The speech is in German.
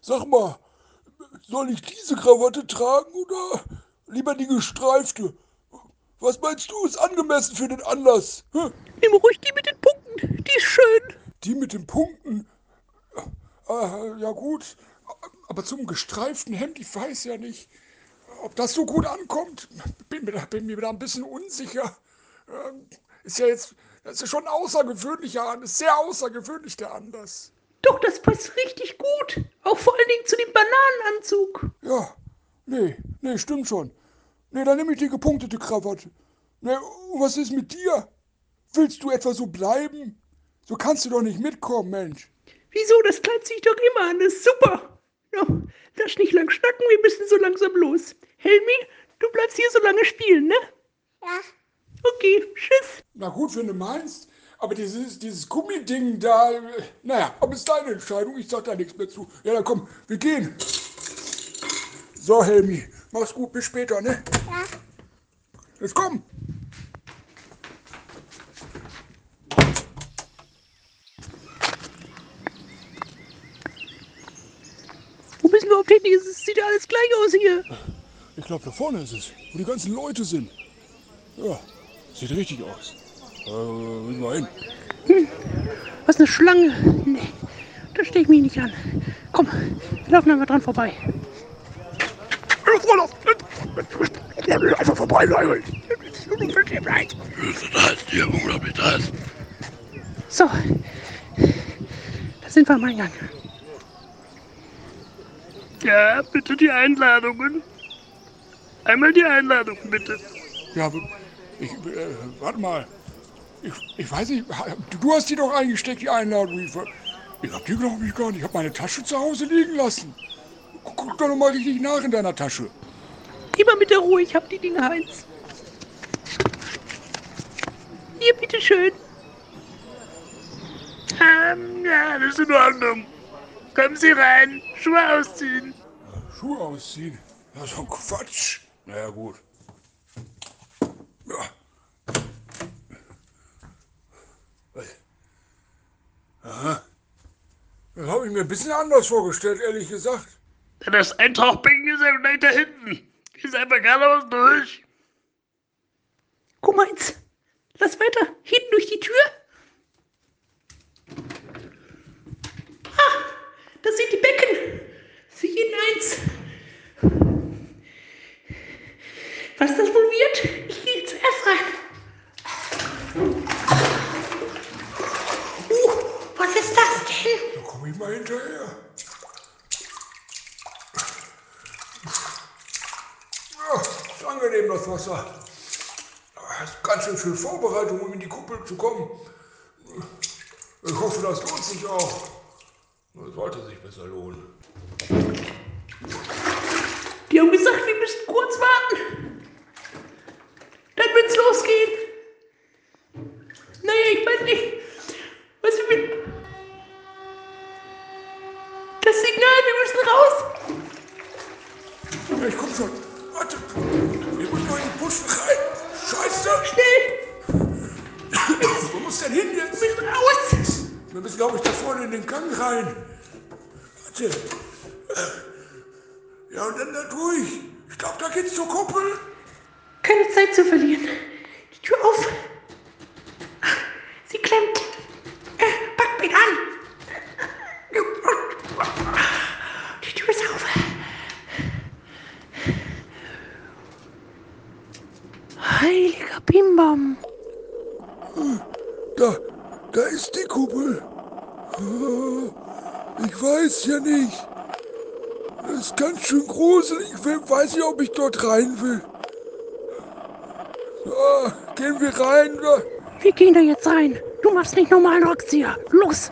Sag mal, soll ich diese Krawatte tragen oder lieber die gestreifte? Was meinst du, ist angemessen für den Anlass? Hä? Nimm ruhig die mit den Punkten. Die ist schön. Die mit den Punkten? Äh, ja gut, aber zum gestreiften Hemd, ich weiß ja nicht, ob das so gut ankommt. Bin mir da, bin mir da ein bisschen unsicher. Ähm, ist ja jetzt, das ist ja schon ein außergewöhnlicher Anlass, sehr außergewöhnlich der Anlass. Doch, das passt richtig gut. Auch vor allen Dingen zu dem Bananenanzug. Ja, nee, nee, stimmt schon. Nee, dann nehme ich die gepunktete Krawatte. Nee, was ist mit dir? Willst du etwa so bleiben? So kannst du doch nicht mitkommen, Mensch. Wieso? Das Kleid ziehe ich doch immer an. Das ist super. Ja, lass nicht lang schnacken, wir müssen so langsam los. Helmi, du bleibst hier so lange spielen, ne? Ja. Okay, tschüss. Na gut, wenn du meinst. Aber dieses, dieses Gummiding da, naja, aber ist deine Entscheidung. Ich sag da nichts mehr zu. Ja, dann komm, wir gehen. So, Helmi, mach's gut, bis später, ne? Ja. Jetzt komm. Wo müssen wir auf den? Es sieht ja alles gleich aus hier. Ich glaube, da vorne ist es, wo die ganzen Leute sind. Ja, sieht richtig aus. Äh, wir hin. Was eine Schlange. Nee, da stehe ich mich nicht an. Komm, wir laufen einmal dran vorbei. Einfach vorbei, Leute. So, da sind wir am Eingang. Ja, bitte die Einladungen. Einmal die Einladung, bitte. Ja, aber ich, äh, warte mal. Ich, ich weiß nicht, du hast die doch eingesteckt, die Einladung. Ich, ich hab die, glaube ich, gar nicht. Ich habe meine Tasche zu Hause liegen lassen. Guck, guck doch noch mal richtig nach in deiner Tasche. Immer mit der Ruhe, ich hab die Dinge Heinz. Hier, bitteschön. Ähm, ja, das ist in Ordnung. Kommen Sie rein, Schuhe ausziehen. Schuhe ausziehen. Ja, so ein Quatsch. Naja, gut. Aha. Das habe ich mir ein bisschen anders vorgestellt, ehrlich gesagt. Das Eintauchbecken ist ja gleich da hinten. Ist einfach geradeaus durch. Guck mal jetzt. Lass weiter. Hinten durch die Tür. Ah, da sind die Becken. Für jeden eins. Was das wohl wird? Ich gehe zuerst rein. Uh, was ist das denn? Da komme ich mal hinterher. Ja, ist angenehm, das Wasser. Ganz schön viel Vorbereitung, um in die Kuppel zu kommen. Ich hoffe, das lohnt sich auch. Das sollte sich besser lohnen. Die haben gesagt, wir müssten kurz warten. Dann wird's losgehen. Naja, ich weiß nicht. Was wir. Das Signal, wir müssen raus. Ja, ich komm schon. Warte. Rein. Scheiße. Schnell, Wo muss denn hin jetzt? wir müssen raus. Wir müssen, glaube ich, da vorne in den Gang rein. Warte. Ja, und dann da durch. Ich glaube, da geht's zur Kuppel. Keine Zeit zu verlieren. Die Tür auf. Sie klemmt. Äh, Pack mich an. Die Tür ist auf. Heiliger Bimbam. Da, da ist die Kuppel. Ah, Ich weiß ja nicht. Das ist ganz schön gruselig. Ich weiß nicht, ob ich dort rein will. Ah, gehen wir rein. Wir gehen da jetzt rein. Du machst nicht normalen Rückzieher. Los.